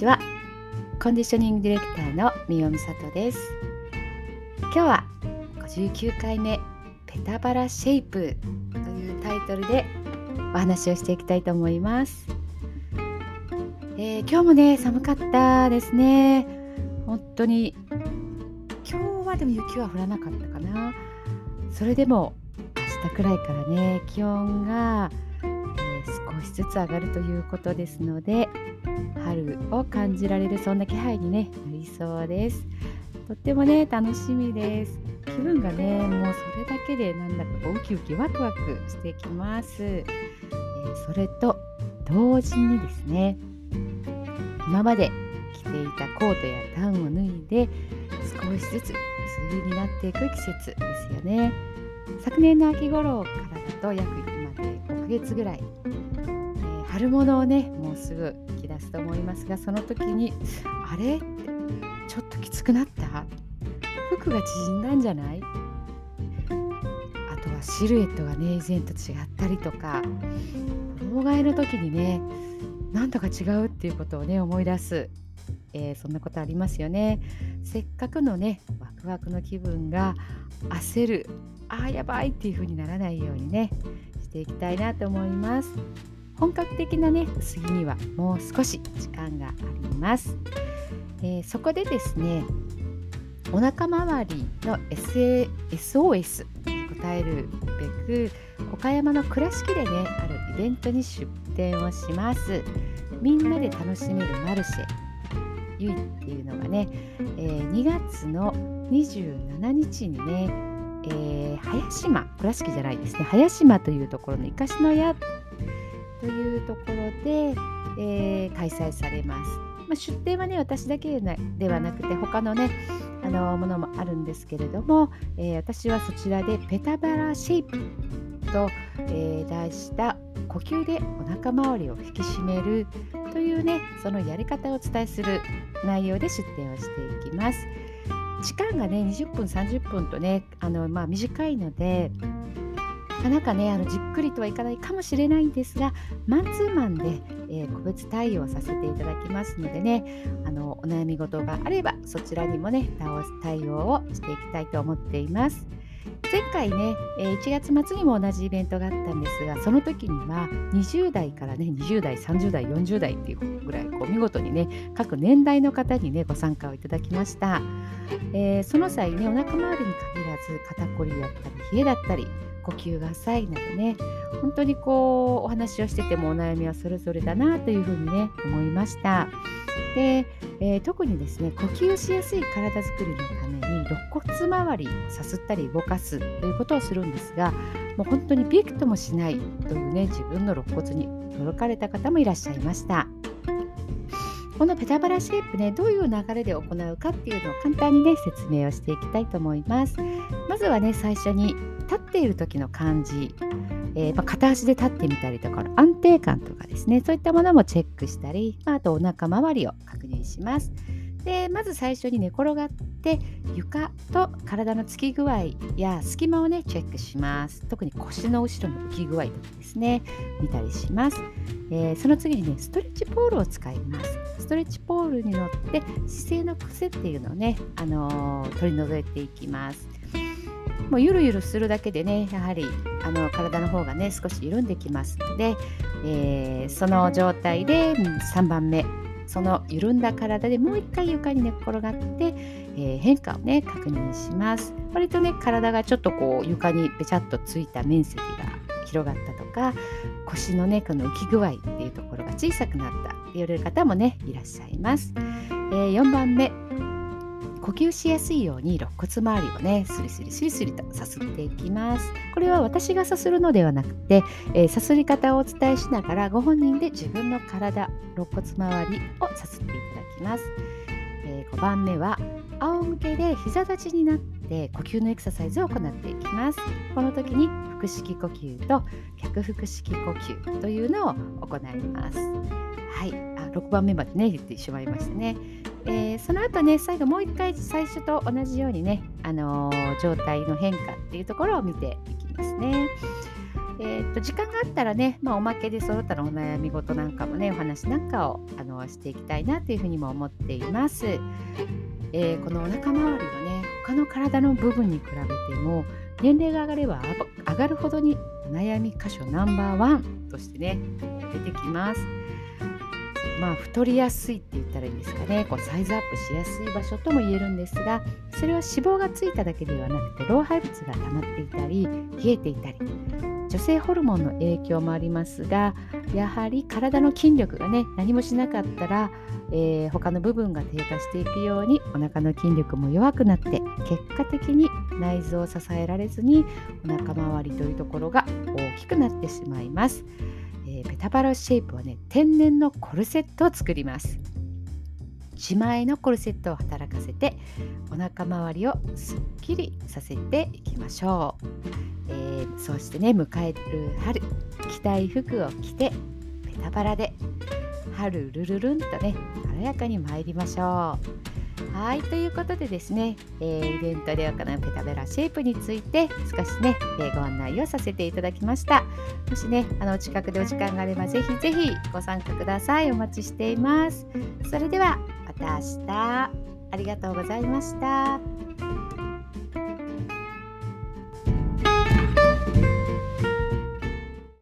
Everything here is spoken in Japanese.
ちは。コンディショニングディレクターの三尾美里です。今日は59回目ペタバラシェイプというタイトルでお話をしていきたいと思います、えー、今日もね寒かったですね。本当に今日はでも雪は降らなかったかな。それでも明日くらいからね気温が、えー、少しずつ上がるということですので春を感じられるそんな気配に、ね、なりそうです。とってもね楽しみです。気分がねもうそれだけでなんだかウキウキワクワクしてきます。えー、それと同時にですね今まで着ていたコートやダウンを脱いで少しずつ薄着になっていく季節ですよね。昨年の秋頃からだと約今で5ヶ月ぐらい、えー、春物をねもうすぐ出すと思いますがその時にあれ？ってちょっときつくなった服が縮んだんじゃない？あとはシルエットがね以前と違ったりとか衣替えの時にねなんとか違うっていうことをね思い出す、えー、そんなことありますよね。せっかくのねワクワクの気分が焦るああやばいっていう風にならないようにねしていきたいなと思います。本格的なね薄着にはもう少し時間があります、えー、そこでですねお腹周りの SA SOS に応えるべく岡山の倉敷でねあるイベントに出店をします。みんなで楽しめるマルシェゆいっていうのがね、えー、2月の27日にね、えー、早島倉敷じゃないですね早島というところの生かしの屋というところで、えー、開催されます。まあ、出店はね私だけではなくて他のねあのものもあるんですけれども、えー、私はそちらでペタバラシェイプと、えー、題した呼吸でお腹周りを引き締めるというねそのやり方をお伝えする内容で出店をしていきます。時間がね20分30分とねあの、まあ、短いのでなかなかねあのじっくりとはいかないかもしれないんですがマンツーマンで、えー、個別対応させていただきますのでねあのお悩み事があればそちらにもね対応をしていきたいと思っています。前回ね、1月末にも同じイベントがあったんですがその時には20代からね20代30代40代っていうぐらいこう見事にね各年代の方にねご参加をいただきました、えー、その際ねお腹周りに限らず肩こりだったり冷えだったり呼吸が浅いなどね本当にこうお話をしててもお悩みはそれぞれだなというふうにね思いました。で、えー、特にですね呼吸しやすい体づくりのために肋骨周りをさすったり動かすということをするんですがもう本当にびくともしないというね自分の肋骨に驚かれた方もいらっしゃいました。このペタバラシェイプねどういう流れで行うかっていうのを簡単にね説明をしていきたいと思います。まずはね最初に立っている時の感じ、えー、まあ、片足で立ってみたりとか安定感とかですね。そういったものもチェックしたり、まあ、あとお腹周りを確認します。でまず最初に寝転がって床と体のつき具合や隙間をねチェックします。特に腰の後ろの浮き具合とかですね見たりします、えー、その次にねストレッチポールを使います。ストレッチポールに乗って姿勢の癖っていうのをね、あのー、取り除いていきます。もうゆるゆるするだけでねやはりあの体の方がね少し緩んできますので、えー、その状態で3番目。その緩んだ体でもう一回床に寝っ転がって、えー、変化をね確認します。割とね体がちょっとこう床にべちゃっとついた面積が広がったとか腰のねこの浮き具合っていうところが小さくなったって言われる方もねいらっしゃいます、えー、4番目。呼吸しやすいように肋骨周りをねスリスリスリスリとさすっていきます。これは私がさするのではなくて、えー、さすり方をお伝えしながらご本人で自分の体肋骨周りをさすっていただきます、えー、5番目は仰向けで膝立ちになって呼吸のエクササイズを行っていきます。この時に腹式呼吸と逆腹式呼吸というのを行います。はい。あ6番目までね言ってしまいましたね。えー、その後ね最後もう一回最初と同じようにね、あのー、状態の変化っていうところを見ていきますね。えー、と時間があったらね、まあ、おまけでその他のお悩み事なんかもねお話なんかをあのしていきたいなというふうにも思っています。えー、このお腹周りはね他の体の部分に比べても年齢が上がれば上がるほどにお悩み箇所ナンバーワンとしてね出てきます。まあ太りやすいって言ったらいいんですかねこうサイズアップしやすい場所とも言えるんですがそれは脂肪がついただけではなくて老廃物が溜まっていたり冷えていたり女性ホルモンの影響もありますがやはり体の筋力がね何もしなかったら、えー、他の部分が低下していくようにお腹の筋力も弱くなって結果的に内臓を支えられずにお腹周りというところが大きくなってしまいます。えー、ペタバラシェイプはね天然のコルセットを作ります。自前のコルセットを働かせてお腹周りをすっきりさせていきましょう、えー、そしてね迎える春着たい服を着てペタバラで春ルルルンとね軽やかに参りましょう。はいということでですね、えー、イベントで行うペタベラシェイプについて少しね、えー、ご案内をさせていただきました。もしねあの近くでお時間があればぜひぜひご参加ください。お待ちしています。それではまた明日。ありがとうございました。